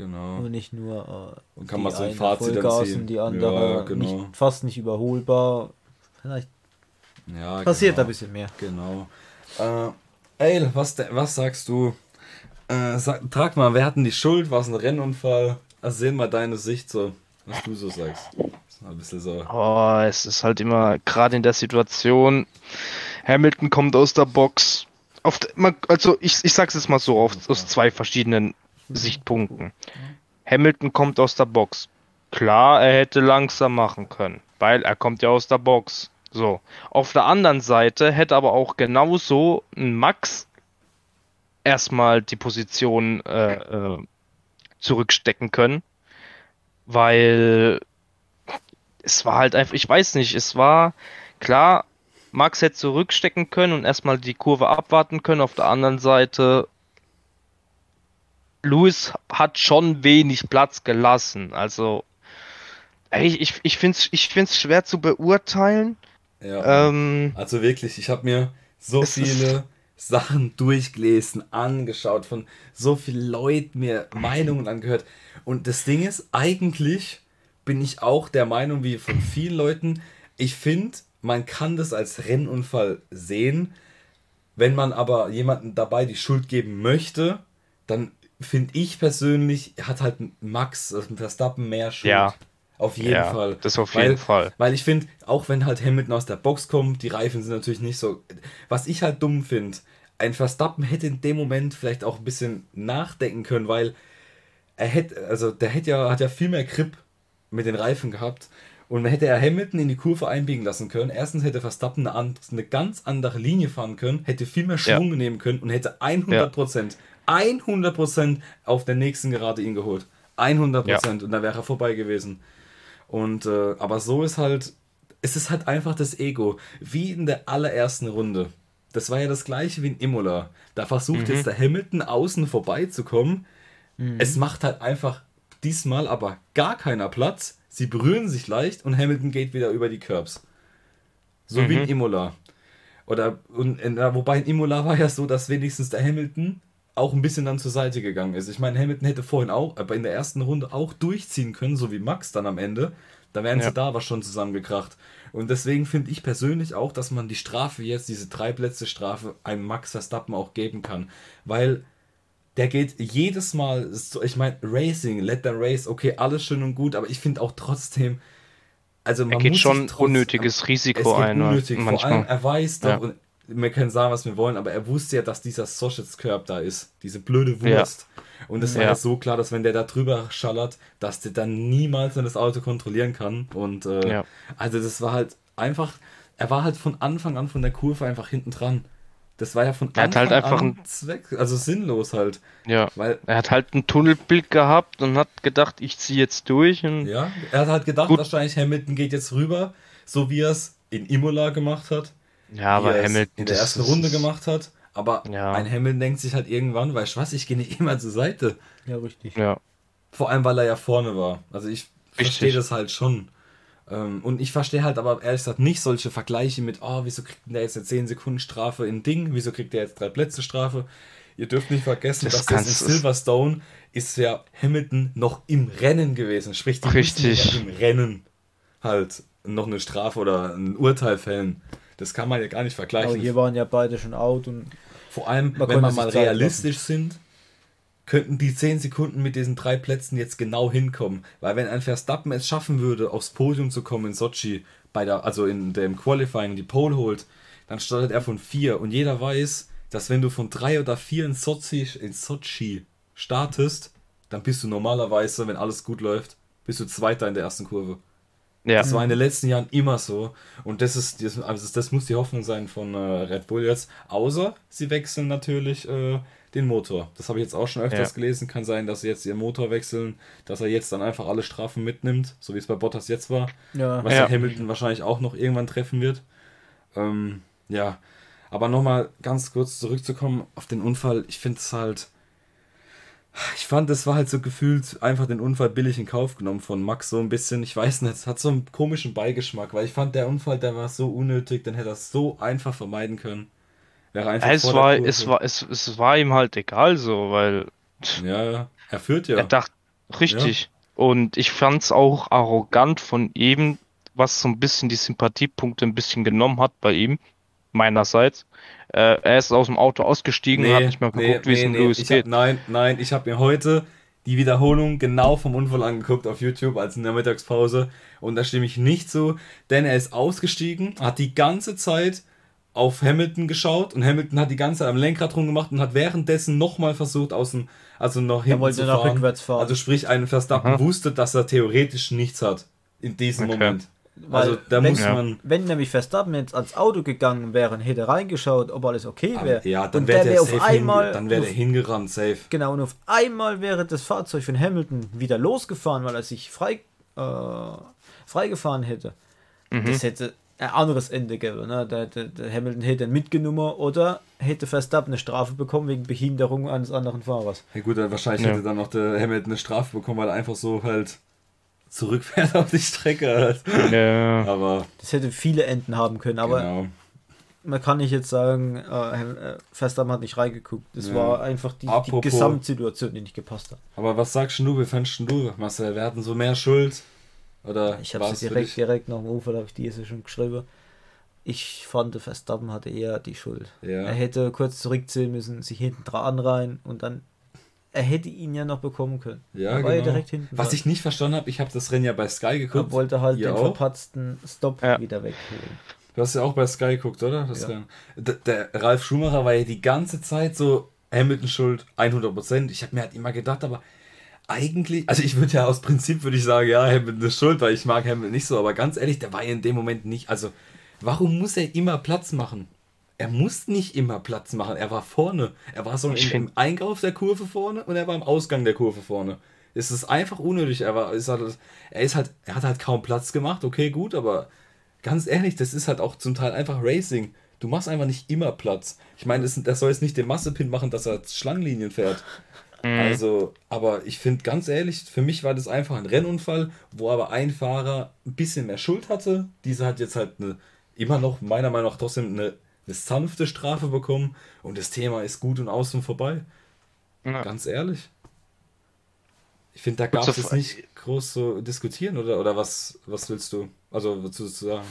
Genau. und nicht nur äh, Und kann man so ein eine Fazit Vollgas ziehen. und die andere Ja, genau. nicht, fast nicht überholbar. Vielleicht Ja, passiert genau. ein bisschen mehr. Genau. Äh, ey, was, was sagst du? Äh, sag, trag mal, wer hat denn die Schuld? War es ein Rennunfall? Erzähl mal deine Sicht so, was du so sagst. Das ist mal ein bisschen so. Oh, es ist halt immer, gerade in der Situation, Hamilton kommt aus der Box. Auf, man, also ich, ich sag's jetzt mal so, auf, aus zwei verschiedenen Sichtpunkten. Hamilton kommt aus der Box. Klar, er hätte langsam machen können, weil er kommt ja aus der Box. So. Auf der anderen Seite hätte aber auch genauso ein Max erstmal die Position äh, äh, zurückstecken können, weil es war halt einfach, ich weiß nicht, es war klar, Max hätte zurückstecken können und erstmal die Kurve abwarten können. Auf der anderen Seite Lewis hat schon wenig Platz gelassen. Also, ich, ich, ich finde es ich find's schwer zu beurteilen. Ja. Ähm, Also wirklich, ich habe mir so viele Sachen durchgelesen, angeschaut, von so vielen Leuten mir Meinungen angehört. Und das Ding ist, eigentlich bin ich auch der Meinung, wie von vielen Leuten, ich finde, man kann das als Rennunfall sehen. Wenn man aber jemanden dabei die Schuld geben möchte, dann finde ich persönlich, hat halt Max also Verstappen mehr Schuld. Ja. Auf jeden Ja, Fall. das auf weil, jeden Fall. Weil ich finde, auch wenn halt Hamilton aus der Box kommt, die Reifen sind natürlich nicht so. Was ich halt dumm finde, ein Verstappen hätte in dem Moment vielleicht auch ein bisschen nachdenken können, weil er hätte, also der hätte ja, hat ja viel mehr Grip mit den Reifen gehabt. Und hätte er Hamilton in die Kurve einbiegen lassen können, erstens hätte Verstappen eine, an- eine ganz andere Linie fahren können, hätte viel mehr Ja. Schwung nehmen können und hätte 100%, 100% auf der nächsten Gerade ihn geholt. 100% und da wäre er vorbei gewesen. Und äh, aber so ist halt, es ist halt einfach das Ego, wie in der allerersten Runde. Das war ja das gleiche wie in Imola. Da versucht jetzt der Hamilton außen vorbeizukommen. Es macht halt einfach diesmal aber gar keiner Platz. Sie berühren sich leicht und Hamilton geht wieder über die Curbs. So wie in Imola. Oder und in, ja, wobei in Imola war ja so, dass wenigstens der Hamilton auch ein bisschen dann zur Seite gegangen ist. Ich meine, Hamilton hätte vorhin auch, aber in der ersten Runde auch durchziehen können, so wie Max dann am Ende. Da wären Ja. sie da aber schon zusammengekracht. Und deswegen finde ich persönlich auch, dass man die Strafe jetzt, diese drei Plätze Strafe, einem Max Verstappen auch geben kann. Weil der geht jedes Mal, so, ich meine, Racing, let them race, okay, alles schön und gut, aber ich finde auch trotzdem, also man er geht schon trotz- unnötiges es Risiko geht ein. ne? unnötig. Vor manchmal. allem, er weiß doch, Ja. und wir können sagen, was wir wollen, aber er wusste ja, dass dieser Sausage Curb da ist. Diese blöde Wurst. Und es war Ja. ja so klar, dass wenn der da drüber schallert, dass der dann niemals mehr das Auto kontrollieren kann. Und äh, Ja. also das war halt einfach, er war halt von Anfang an von der Kurve einfach hinten dran. Das war ja von Er hat Anfang halt einfach an ein- Zweck, also sinnlos halt. Ja. Weil Er hat halt ein Tunnelbild gehabt und hat gedacht, ich ziehe jetzt durch. Und Ja, er hat halt gedacht, Gut. wahrscheinlich Hamilton geht jetzt rüber, so wie er es in Imola gemacht hat. Ja, aber er Hamilton. in der ersten Runde gemacht hat. Aber Ja. ein Hamilton denkt sich halt irgendwann, weißt du was, ich gehe nicht immer zur Seite. Ja, richtig. Ja. Vor allem, weil er ja vorne war. Also ich verstehe das halt schon. Ähm, Und ich verstehe halt aber ehrlich gesagt nicht solche Vergleiche mit, oh, wieso kriegt denn der jetzt eine 10 Sekunden Strafe in Ding, wieso kriegt der jetzt drei Plätze Strafe? Ihr dürft nicht vergessen, Das dass das in Silverstone ist ja Hamilton noch im Rennen gewesen. Sprich, die Richtig. ja im Rennen halt noch eine Strafe oder ein Urteil fällen. Das kann man ja gar nicht Aber vergleichen. hier waren ja beide schon out und Vor allem, Man wenn wir mal realistisch sind, könnten die 10 Sekunden mit diesen drei Plätzen jetzt genau hinkommen. Weil wenn ein Verstappen es schaffen würde, aufs Podium zu kommen in Sochi, bei der, also in dem Qualifying die Pole holt, dann startet er von 4. Und jeder weiß, dass wenn du von 3 oder 4 in Sochi, in Sochi startest, dann bist du normalerweise, wenn alles gut läuft, bist du Zweiter in der ersten Kurve. Ja. Das war in den letzten Jahren immer so. Und das ist, das, also das muss die Hoffnung sein von äh, Red Bull jetzt. Außer sie wechseln natürlich äh, den Motor. Das habe ich jetzt auch schon öfters Ja. gelesen. Kann sein, dass sie jetzt ihren Motor wechseln, dass er jetzt dann einfach alle Strafen mitnimmt, so wie es bei Bottas jetzt war. ja, Was Ja. Hamilton wahrscheinlich auch noch irgendwann treffen wird. Ähm, ja, aber nochmal ganz kurz zurückzukommen auf den Unfall. Ich finde es halt. Ich fand, es war halt so gefühlt einfach den Unfall billig in Kauf genommen von Max, so ein bisschen. Ich weiß nicht, es hat so einen komischen Beigeschmack, weil ich fand, der Unfall, der war so unnötig, den hätte er so einfach vermeiden können. Wäre einfach es, war, Kurve. es, war, es, es war ihm halt egal so, weil Ja, ja. Er führt ja. er dachte, richtig. Und ich fand es auch arrogant von ihm, was so ein bisschen die Sympathiepunkte ein bisschen genommen hat bei ihm, meinerseits. Äh, er ist aus dem Auto ausgestiegen und hat nicht mehr geguckt, wie es ihm Lewis geht. Hab, nein, nein, ich habe mir heute die Wiederholung genau vom Unfall angeguckt auf YouTube, als in der Mittagspause. Und da stimme ich nicht zu, denn er ist ausgestiegen, hat die ganze Zeit auf Hamilton geschaut und Hamilton hat die ganze Zeit am Lenkrad rumgemacht und hat währenddessen nochmal versucht, aus dem, also noch hinten wollte zu nach fahren. rückwärts fahren. Also sprich, ein Verstappen Aha. wusste, dass er theoretisch nichts hat in diesem Okay. Moment. Weil Also da wenn- muss man. wenn nämlich Verstappen jetzt ans Auto gegangen wäre und hätte reingeschaut, ob alles okay wäre. Ja, dann wäre der der, wäre auf einmal hinge- dann wäre der hingerannt, safe. Genau, und auf einmal wäre das Fahrzeug von Hamilton wieder losgefahren, weil er sich frei, äh, freigefahren hätte. Mhm. Das hätte ein anderes Ende geben. Ne? Der, der, der Hamilton hätte ihn mitgenommen oder hätte Verstappen eine Strafe bekommen wegen Behinderung eines anderen Fahrers. Ja gut, dann wahrscheinlich Ja. hätte dann noch der Hamilton eine Strafe bekommen, weil er einfach so halt zurückfährt auf die Strecke. Ja. Aber Das hätte viele Enden haben können, aber genau. man kann nicht jetzt sagen, äh, äh, Verstappen hat nicht reingeguckt. Das Ja. war einfach die, die Apropos- Gesamtsituation, die nicht gepasst hat. Aber was sagst du, wie fandst denn du, Marcel? Wir hatten so mehr Schuld? Oder Ich habe sie direkt, direkt nach dem Unfall, habe ich die jetzt schon geschrieben. Ich fand, Verstappen hatte eher die Schuld. Ja. Er hätte kurz zurückziehen müssen, sich hinten dran rein und dann. Er hätte ihn ja noch bekommen können. Ja, er war ja genau. direkt hinten Was dran. ich nicht verstanden habe, ich habe das Rennen ja bei Sky Er geguckt. wollte halt Ihr den auch? verpatzten Stop Ja. wieder wegholen. Du hast ja auch bei Sky geguckt, oder? Das Ja. Rennen. Der Ralf Schumacher war ja die ganze Zeit so Hamilton schuld, 100%. Ich habe mir halt immer gedacht, aber eigentlich, also ich würde ja aus Prinzip würde ich sagen, ja, Hamilton ist schuld, weil ich mag Hamilton nicht so, aber ganz ehrlich, der war ja in dem Moment nicht, also warum muss er immer Platz machen? Er muss nicht immer Platz machen, er war vorne. Er war so Ich im, Einkauf der Kurve vorne und er war im Ausgang der Kurve vorne. Es ist einfach unnötig. Er, war, ist halt, er ist halt, er hat halt kaum Platz gemacht, okay, gut, aber ganz ehrlich, das ist halt auch zum Teil einfach Racing. Du machst einfach nicht immer Platz. Ich meine, das, das soll jetzt nicht den Massepin machen, dass er Schlangenlinien fährt. Also, aber ich finde ganz ehrlich, für mich war das einfach ein Rennunfall, wo aber ein Fahrer ein bisschen mehr Schuld hatte. Dieser hat jetzt halt eine, immer noch, meiner Meinung nach, trotzdem eine, eine sanfte Strafe bekommen und das Thema ist gut und außen vorbei. Ja. Ganz ehrlich. Ich finde, da gab es nicht groß so diskutieren, oder? Oder was, was willst du? Also, was willst du sagen?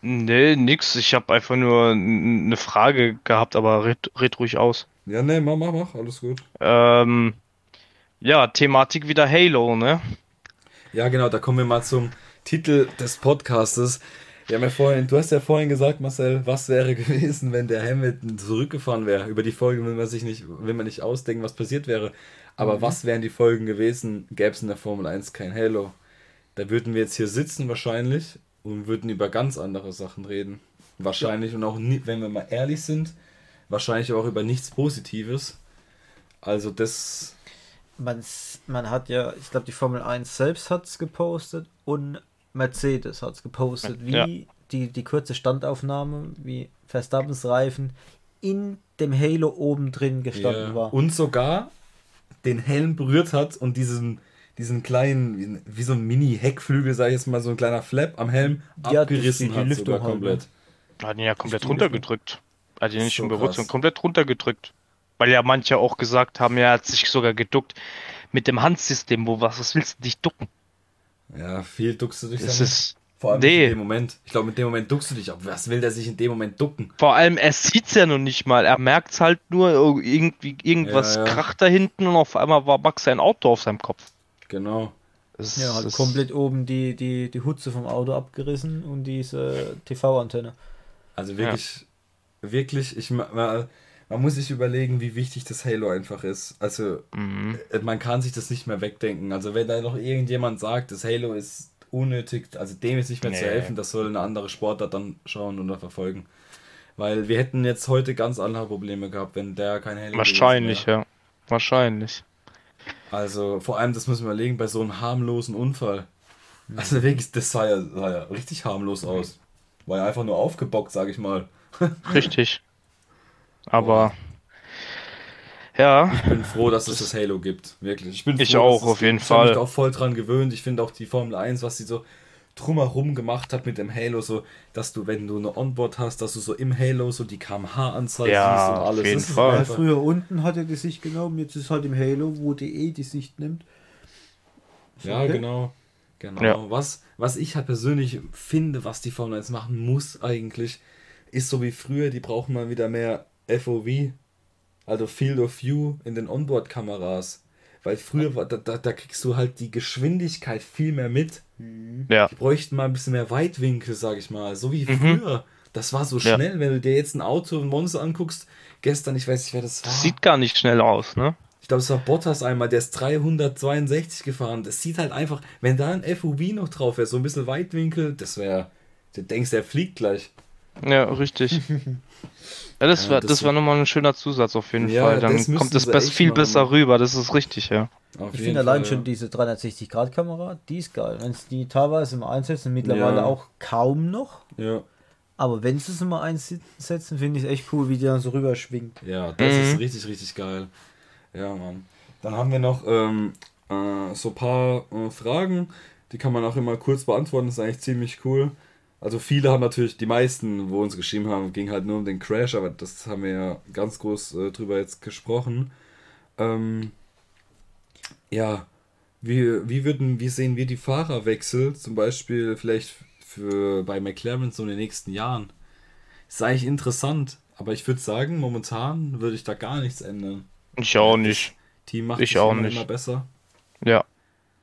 Nee, nix. Ich habe einfach nur eine Frage gehabt, aber red, red ruhig aus. Ja, ne, mach, mach, mach, alles gut. Ähm, ja, Thematik wieder Halo, ne? Ja, genau, da kommen wir mal zum Titel des Podcastes. Wir haben ja vorhin, du hast ja vorhin gesagt, Marcel, was wäre gewesen, wenn der Hamilton zurückgefahren wäre? Über die Folge will man sich nicht, will man nicht ausdenken, was passiert wäre. Aber was wären die Folgen gewesen, gäbe es in der Formel 1 kein Halo? Da würden wir jetzt hier sitzen wahrscheinlich und würden über ganz andere Sachen reden. Wahrscheinlich und auch, nie, wenn wir mal ehrlich sind, wahrscheinlich auch über nichts Positives. Also das, Man, man hat ja, ich glaube, die Formel 1 selbst hat es gepostet und Mercedes hat es gepostet, wie Ja. die, die kurze Standaufnahme, wie Verstappens Reifen in dem Halo oben drin gestanden Ja. war. Und sogar den Helm berührt hat und diesen, diesen kleinen, wie, so ein Mini-Heckflügel, sag ich jetzt mal, so ein kleiner Flap am Helm Ja, abgerissen die- die hat Lüftung sogar halt, komplett. Hat ihn ja komplett die runtergedrückt. Hat ihn nicht So schon berührt, sondern komplett runtergedrückt. Weil ja manche auch gesagt haben, er hat sich sogar geduckt mit dem Handsystem, wo was, was willst du dich ducken? Ja, viel duckst du dich Das ist, Vor allem nee. in dem Moment. Ich glaube, in dem Moment duckst du dich. Aber was will der sich in dem Moment ducken? vor allem, er sieht's ja noch nicht mal. Er merkt's halt nur, irgendwie, irgendwas Ja, ja. kracht da hinten und auf einmal war Max sein Auto auf seinem Kopf. Genau. Das, Ja, halt das- komplett oben die, die, die Hutze vom Auto abgerissen und diese TV-Antenne. Also wirklich, wirklich, ich ma- ma- man muss sich überlegen, wie wichtig das Halo einfach ist. Also Mhm. äh, man kann sich das nicht mehr wegdenken. Also wenn da noch irgendjemand sagt, das Halo ist unnötig, also dem ist nicht mehr zu Nee. helfen, das soll eine andere Sportart dann schauen oder verfolgen. Weil wir hätten jetzt heute ganz andere Probleme gehabt, wenn der kein Halo Wahrscheinlich, ja. Wahrscheinlich. Also vor allem, das müssen wir überlegen, bei so einem harmlosen Unfall. Mhm. Also wirklich, das sah ja, sah ja richtig harmlos aus. War ja einfach nur aufgebockt, sag ich mal. Richtig. Aber ja, Ich bin froh, dass es das Halo gibt. Wirklich. Ich bin Ich froh, auch, dass es auf jeden gibt. Ich habe mich Fall. auch voll dran gewöhnt. Ich finde auch die Formel 1, was sie so drumherum gemacht hat mit dem Halo, so, dass du, wenn du eine Onboard hast, dass du so im Halo so die kmh-Anzahl Ja, siehst und auf alles. jeden Das ist Fall. Früher unten hat er die Sicht genommen, jetzt ist halt im Halo, wo die eh die Sicht nimmt. Ja, Okay. genau. Genau. Ja. Was, was ich halt persönlich finde, was die Formel 1 machen muss eigentlich, ist so wie früher, die brauchen mal wieder mehr FOV, also Field of View in den Onboard-Kameras. Weil früher, war, da, da, da kriegst du halt die Geschwindigkeit viel mehr mit. ja. Die bräuchten mal ein bisschen mehr Weitwinkel, sag ich mal. So wie Mhm. früher. Das war so Ja. schnell, wenn du dir jetzt ein Auto, ein Monster anguckst. Gestern, ich weiß nicht, wer das war. Das sieht gar nicht schnell aus, ne? Ich glaube, es war Bottas einmal, der ist 362 gefahren. Das sieht halt einfach, wenn da ein FUV noch drauf wäre, so ein bisschen Weitwinkel, das wäre, du denkst, der fliegt gleich. Ja, richtig. Ja, das Ja, war, das das war nochmal ein schöner Zusatz auf jeden Ja, Fall. Dann das kommt das best, viel machen. besser rüber, das ist richtig, ja. Auf Ich jeden finde allein Fall, schon ja. diese 360-Grad-Kamera, die ist geil. Wenn es die teilweise im Einsetzen, mittlerweile Ja. auch kaum noch. Ja. Aber wenn sie es mal einsetzen, finde ich es echt cool, wie die dann so rüberschwingt. Ja, das Mhm. ist richtig, richtig geil. Ja, Mann. Dann haben wir noch ähm, äh, so ein paar äh, Fragen, die kann man auch immer kurz beantworten, das ist eigentlich ziemlich cool. Also viele haben natürlich, die meisten, wo uns geschrieben haben, ging halt nur um den Crash, aber das haben wir ja ganz groß äh, drüber jetzt gesprochen. Ähm, ja, wie, wie würden, wie sehen wir die Fahrerwechsel zum Beispiel vielleicht für bei McLaren so in den nächsten Jahren? Ist eigentlich interessant, aber ich würde sagen, momentan würde ich da gar nichts ändern. Ich auch nicht. Team macht Ich es auch immer, nicht. immer besser. Ja.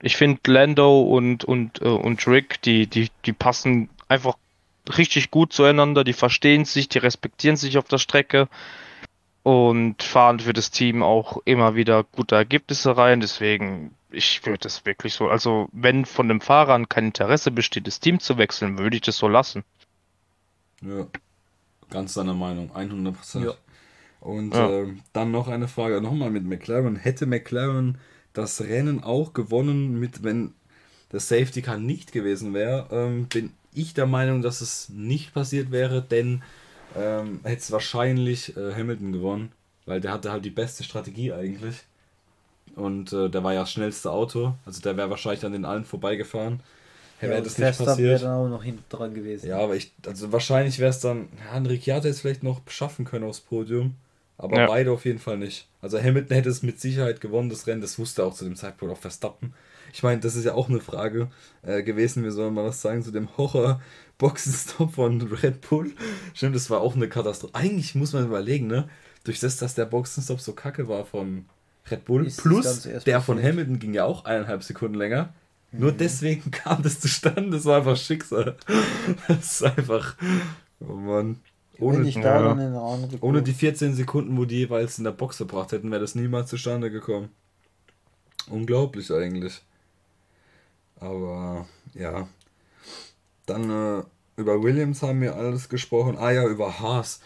Ich finde Lando und, und, äh, und Rick, die, die, die passen einfach richtig gut zueinander, die verstehen sich, die respektieren sich auf der Strecke und fahren für das Team auch immer wieder gute Ergebnisse rein. Deswegen, ich würde das wirklich so, also wenn von den Fahrern kein Interesse besteht, das Team zu wechseln, würde ich das so lassen. Ja, ganz deiner Meinung, 100%. Ja. Und Ja. ähm, dann noch eine Frage, nochmal mit McLaren. Hätte McLaren das Rennen auch gewonnen, mit wenn das Safety Car nicht gewesen wäre? Ähm, bin ich der Meinung, dass es nicht passiert wäre, denn ähm, hätte es wahrscheinlich äh, Hamilton gewonnen, weil der hatte halt die beste Strategie eigentlich. Und äh, der war ja das schnellste Auto, also der wäre wahrscheinlich an den allen vorbeigefahren. Wäre Ja, das und nicht Verstappen wäre passiert. dann auch noch hinten dran gewesen. Ja, aber ich, also wahrscheinlich wäre es dann, ja, Ricciardo jetzt vielleicht noch schaffen können aufs Podium, aber Ja. beide auf jeden Fall nicht. Also Hamilton hätte es mit Sicherheit gewonnen, das Rennen, das wusste auch zu dem Zeitpunkt auch Verstappen. Ich meine, das ist ja auch eine Frage äh, gewesen, wir sollen mal was sagen zu dem Horror-Boxenstopp von Red Bull. Stimmt, das war auch eine Katastrophe. Eigentlich muss man überlegen, ne? Durch das, dass der Boxenstopp so kacke war von Red Bull, Ist plus der von. Hamilton ging ja auch eineinhalb Sekunden länger. Nur Mhm. deswegen kam das zustande, das war einfach Schicksal. Das ist einfach, oh Mann. Ohne, ich da ja. ohne die 14 Sekunden, wo die jeweils in der Box verbracht hätten, wäre das niemals zustande gekommen. Unglaublich eigentlich. Aber ja. Dann äh, über Williams haben wir alles gesprochen. Ah ja, über Haas.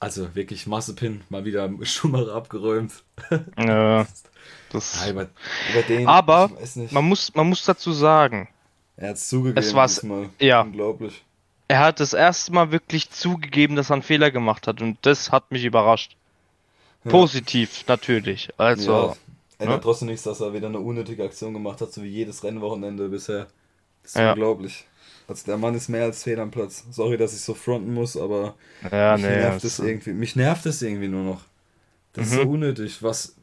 Also wirklich Massepin, mal wieder Schumacher abgeräumt. Äh, das, Ja, über, über den, Aber man muss, man muss dazu sagen, er hat es zugegeben. Es war's- ja. Unglaublich. er hat das erste Mal wirklich zugegeben, dass er einen Fehler gemacht hat und das hat mich überrascht. Ja. Positiv natürlich. Also, ja, ändert ne? trotzdem nichts, dass er wieder eine unnötige Aktion gemacht hat, so wie jedes Rennwochenende bisher. Das ist Ja. unglaublich. Also der Mann ist mehr als fehl am Platz. Sorry, dass ich so fronten muss, aber ja, mich nee. nervt das- es irgendwie. Mich nervt es irgendwie nur noch. Das ist so Mhm. unnötig. Was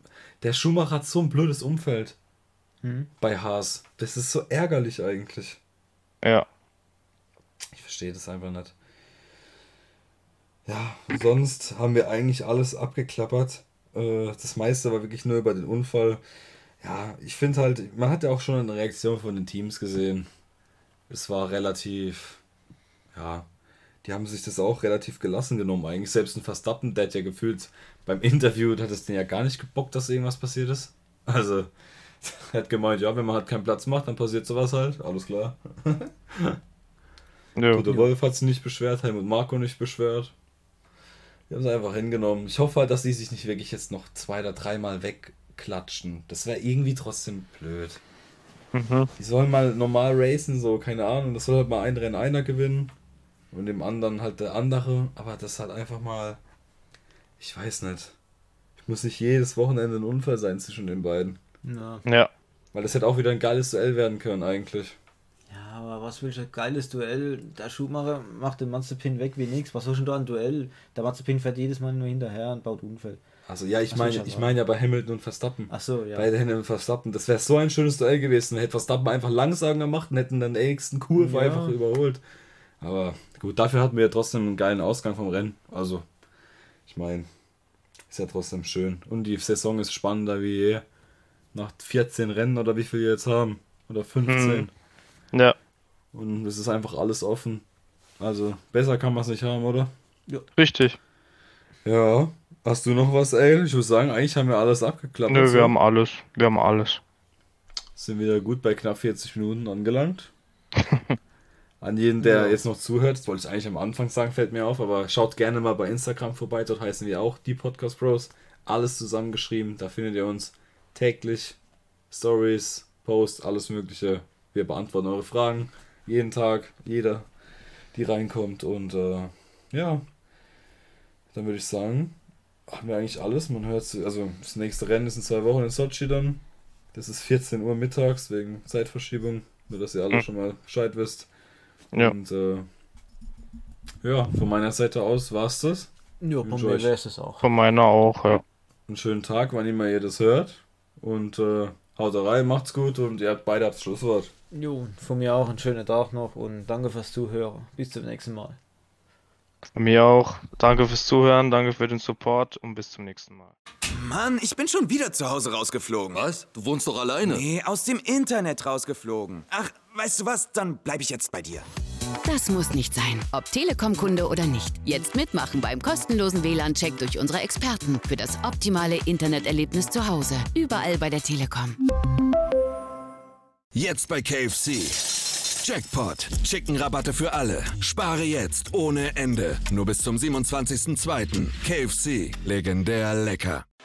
der Schumacher hat so ein blödes Umfeld Mhm. bei Haas. Das ist so ärgerlich eigentlich. Ja. Ich verstehe das einfach nicht. Ja, sonst haben wir eigentlich alles abgeklappert. Äh, Das meiste war wirklich nur über den Unfall. Ja, ich finde halt, man hat ja auch schon eine Reaktion von den Teams gesehen. Es war relativ, ja, die haben sich das auch relativ gelassen genommen eigentlich. Selbst ein Verstappen, der hat ja gefühlt beim Interview, hat es den ja gar nicht gebockt, dass irgendwas passiert ist. Also, er hat gemeint, ja, wenn man halt keinen Platz macht, dann passiert sowas halt. Alles klar. ja. Toto Wolf hat sich nicht beschwert, Helmut Marko nicht beschwert. Die haben es einfach hingenommen. Ich hoffe halt, dass die sich nicht wirklich jetzt noch zwei oder dreimal wegklatschen. Das wäre irgendwie trotzdem blöd. Mhm. Die sollen mal normal racen, so, keine Ahnung. Das soll halt mal ein Rennen einer gewinnen und dem anderen halt der andere. Aber das halt einfach mal. Ich weiß nicht. Ich muss nicht jedes Wochenende ein Unfall sein zwischen den beiden. Ja. Ja. Weil das hätte auch wieder ein geiles Duell werden können, eigentlich. Aber was willst du? Geiles Duell. Der Schumacher macht den Mazepin weg wie nix. Was soll schon da ein Duell? Der Mazepin fährt jedes Mal nur hinterher und baut Unfall. Also, ja, ich Was meine ich meine ja bei Hamilton und Verstappen. Ach so, ja. Beide Hände Verstappen. Das wäre so ein schönes Duell gewesen. Hätte Verstappen einfach langsam gemacht und hätten dann den nächsten Kurve Ja. einfach überholt. Aber gut, dafür hatten wir ja trotzdem einen geilen Ausgang vom Rennen. Also, ich meine, ist ja trotzdem schön. Und die Saison ist spannender wie je. Nach 14 Rennen oder wie viel wir jetzt haben. Oder 15. Hm. Ja. Und es ist einfach alles offen. Also, besser kann man es nicht haben, oder? Richtig. Ja. Hast du noch was, ey? Ich muss sagen, eigentlich haben wir alles abgeklappt. Nö, So. wir haben alles. Wir haben alles. sind wieder gut bei knapp 40 Minuten angelangt. An jeden, der Ja. jetzt noch zuhört, das wollte ich eigentlich am Anfang sagen, fällt mir auf, aber schaut gerne mal bei Instagram vorbei, dort heißen wir auch die Podcast Bros. Alles zusammengeschrieben, da findet ihr uns täglich, Stories, Posts, alles Mögliche. Wir beantworten eure Fragen jeden Tag, jeder. die reinkommt. Und äh, ja, dann würde ich sagen, haben wir eigentlich alles. Man hört, also das nächste Rennen ist in zwei Wochen in Sochi dann. Das ist 14 Uhr mittags wegen Zeitverschiebung, nur dass ihr alle schon mal Bescheid wisst. Ja. Und äh, ja, von meiner Seite aus war es das. Ja, Wünsche mir wäre es auch. Von meiner auch, ja. Einen schönen Tag, wann immer ihr das hört. Und äh, haut rein, macht's gut und ihr habt beide das Schlusswort. Jo, von mir auch einen schönen Tag noch und danke fürs Zuhören. Bis zum nächsten Mal. Von mir auch. Danke fürs Zuhören, danke für den Support und bis zum nächsten Mal. Mann, ich bin schon wieder zu Hause rausgeflogen. Was? Du wohnst doch alleine. Nee, aus dem Internet rausgeflogen. Ach, weißt du was? Dann bleib ich jetzt bei dir. Das muss nicht sein. Ob Telekom-Kunde oder nicht. Jetzt mitmachen beim kostenlosen WLAN-Check durch unsere Experten für das optimale Interneterlebnis zu Hause. Überall bei der Telekom. Jetzt bei KFC. Jackpot. Chicken-Rabatte für alle. Spare jetzt ohne Ende. Nur bis zum 27.02. KFC. Legendär lecker.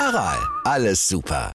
Aral, alles super.